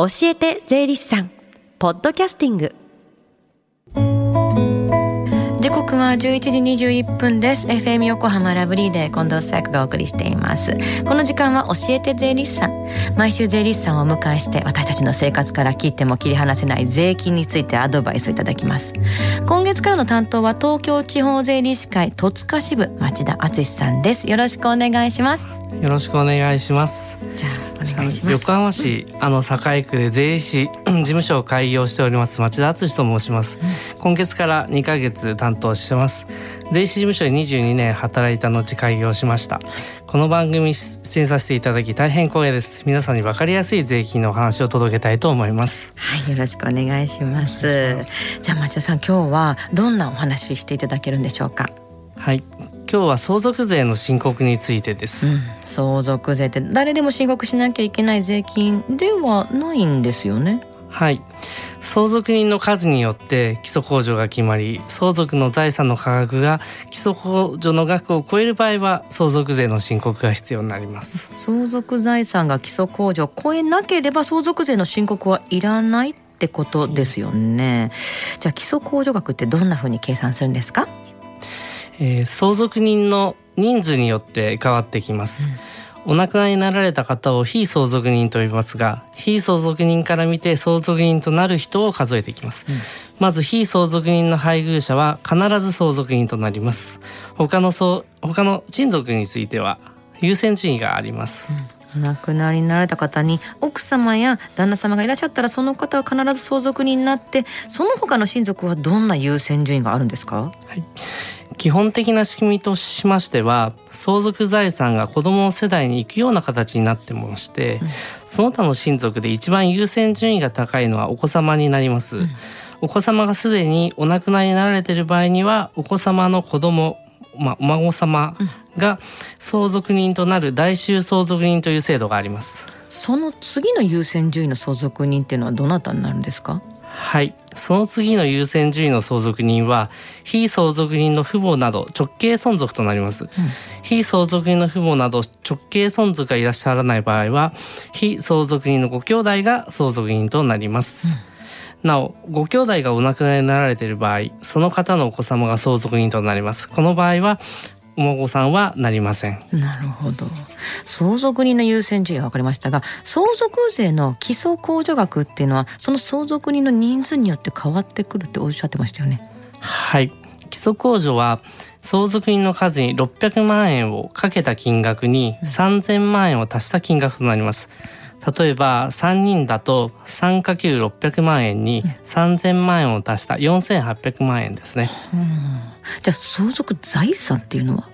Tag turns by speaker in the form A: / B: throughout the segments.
A: 教えて税理士さん。ポッドキャスティング。
B: 時刻は11時21分です。FM 横浜ラブリーで近藤紗友がお送りしています。この時間は教えて税理士さん。毎週税理士さんをお迎えして私たちの生活から切っても切り離せない税金についてアドバイスをいただきます。今月からの担当は東京地方税理士会戸塚支部町田敦さんです。よろしくお願いします。
C: よろしくお願いします。
B: じゃあお願いします
C: 横浜市、あの栄区で税理士事務所を開業しております町田敦と申します、今月から2ヶ月担当してます。税理士事務所で22年働いた後開業しました。この番組出演させていただき大変光栄です。皆さんに分かりやすい税金のお話を届けたいと思います。
B: はいよろしくお願いします。じゃあ町田さん今日はどんなお話していただけるんでしょうか？
C: はい今日は相続税の申告についてです、うん、
B: 相続税って誰でも申告しなきゃいけない税金ではないんですよね。
C: はい。相続人の数によって基礎控除が決まり相続の財産の価格が基礎控除の額を超える場合は相続税の申告が必要になります。
B: 相続財産が基礎控除を超えなければ相続税の申告はいらないってことですよね、うん、じゃあ基礎控除額ってどんな風に計算するんですか？
C: えー、相続人の人数によって変わってきます、うん、お亡くなりになられた方を非相続人と呼びますが非相続人から見て相続人となる人を数えていきます、うん、まず非相続人の配偶者は必ず相続人となります。他の他の親族については優先順位があります、
B: うん。お亡くなりになられた方に奥様や旦那様がいらっしゃったらその方は必ず相続人になってその他の親族はどんな優先順位があるんですか、
C: はい。基本的な仕組みとしましては相続財産が子ども世代に行くような形になってまして、うん、その他の親族で一番優先順位が高いのはお子様になります、うん、お子様がすでにお亡くなりになられている場合にはお子様の子供まあ、お孫様が相続人となる代収相続人という制度があります。
B: その次の優先順位の相続人っていうのはどなたになるんですか？
C: はい。その次の優先順位の相続人は非相続人の父母など直系存続となります、うん、非相続人の父母など直系存続がいらっしゃらない場合は非相続人のご兄弟が相続人となります、うん、なおご兄弟がお亡くなりになられている場合その方のお子様が相続人となります。この場合はお孫さんはなりません。
B: なるほど。相続人の優先順位は分かりましたが相続税の基礎控除額っていうのはその相続人の人数によって変わってくるっておっしゃってましたよね。
C: はい。基礎控除は相続人の数に600万円をかけた金額に3000万円を足した金額となります、例えば3人だと 3×600 万円に3000万円を足した4800万円ですね、うん、
B: じゃあ相続財産っていうのは？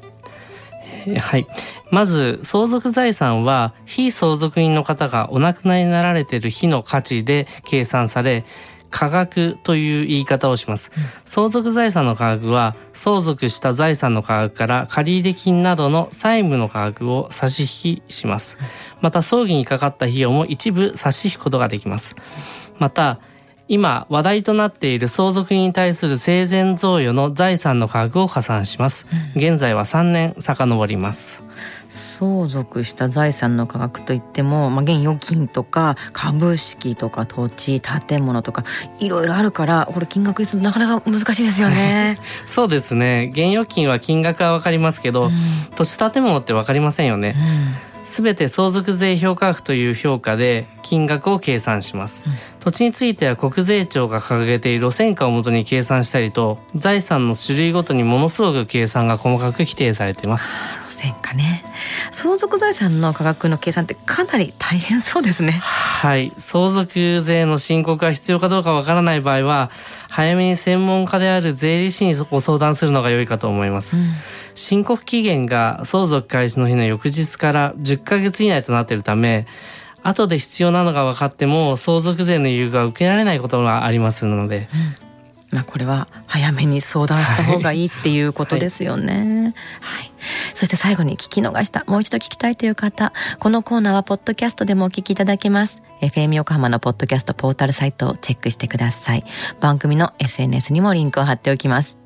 C: はい。まず相続財産は非相続人の方がお亡くなりになられている日の価値で計算され価格という言い方をします、うん、相続財産の価格は相続した財産の価格から借入金などの債務の価格を差し引きします、また葬儀にかかった費用も一部差し引くことができます。また今話題となっている相続人に対する生前贈与の財産の価格を加算します、うん、現在は3年遡ります。
B: 相続した財産の価格といっても、まあ、現預金とか株式とか土地建物とかいろいろあるからこれ金額にするなかなか難しいですよね。
C: そうですね。現預金は金額は分かりますけど、うん、土地建物って分かりませんよね、うんすべて相続税評価額という評価で金額を計算します、うん、土地については国税庁が掲げている路線価をもとに計算したりと財産の種類ごとにものすごく計算が細かく規定されています。
B: 路線価ね。相続財産の価格の計算ってかなり大変そうですね
C: はい。相続税の申告が必要かどうかわからない場合は早めに専門家である税理士にご相談するのが良いかと思います、うん。申告期限が相続開始の日の翌日から10ヶ月以内となっているため後で必要なのが分かっても相続税の優遇が受けられないことがありますので、
B: うん、まあ、これは早めに相談した方がいいっていうことですよね。はい、はい、そして最後に聞き逃したもう一度聞きたいという方このコーナーはポッドキャストでもお聞きいただけます。FM 横浜のポッドキャストポータルサイトをチェックしてください。番組の SNS にもリンクを貼っておきます。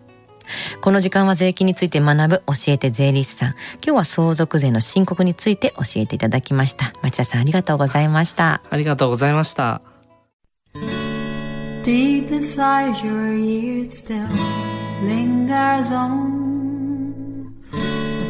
B: この時間は税金について学ぶ教えて税理士さん。今日は相続税の申告について教えていただきました。町田さんありがとうございました。
C: ありがとうございました。
D: Deep inside your ear still lingers on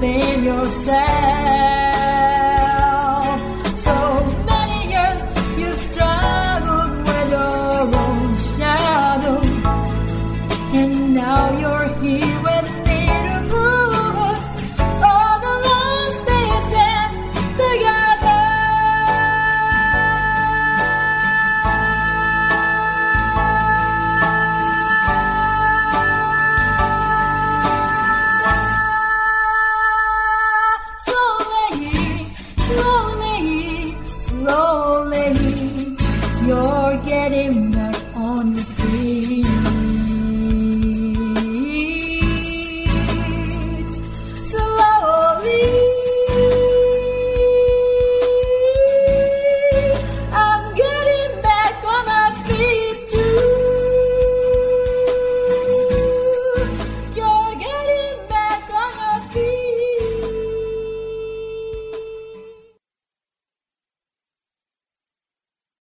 D: within yourself. let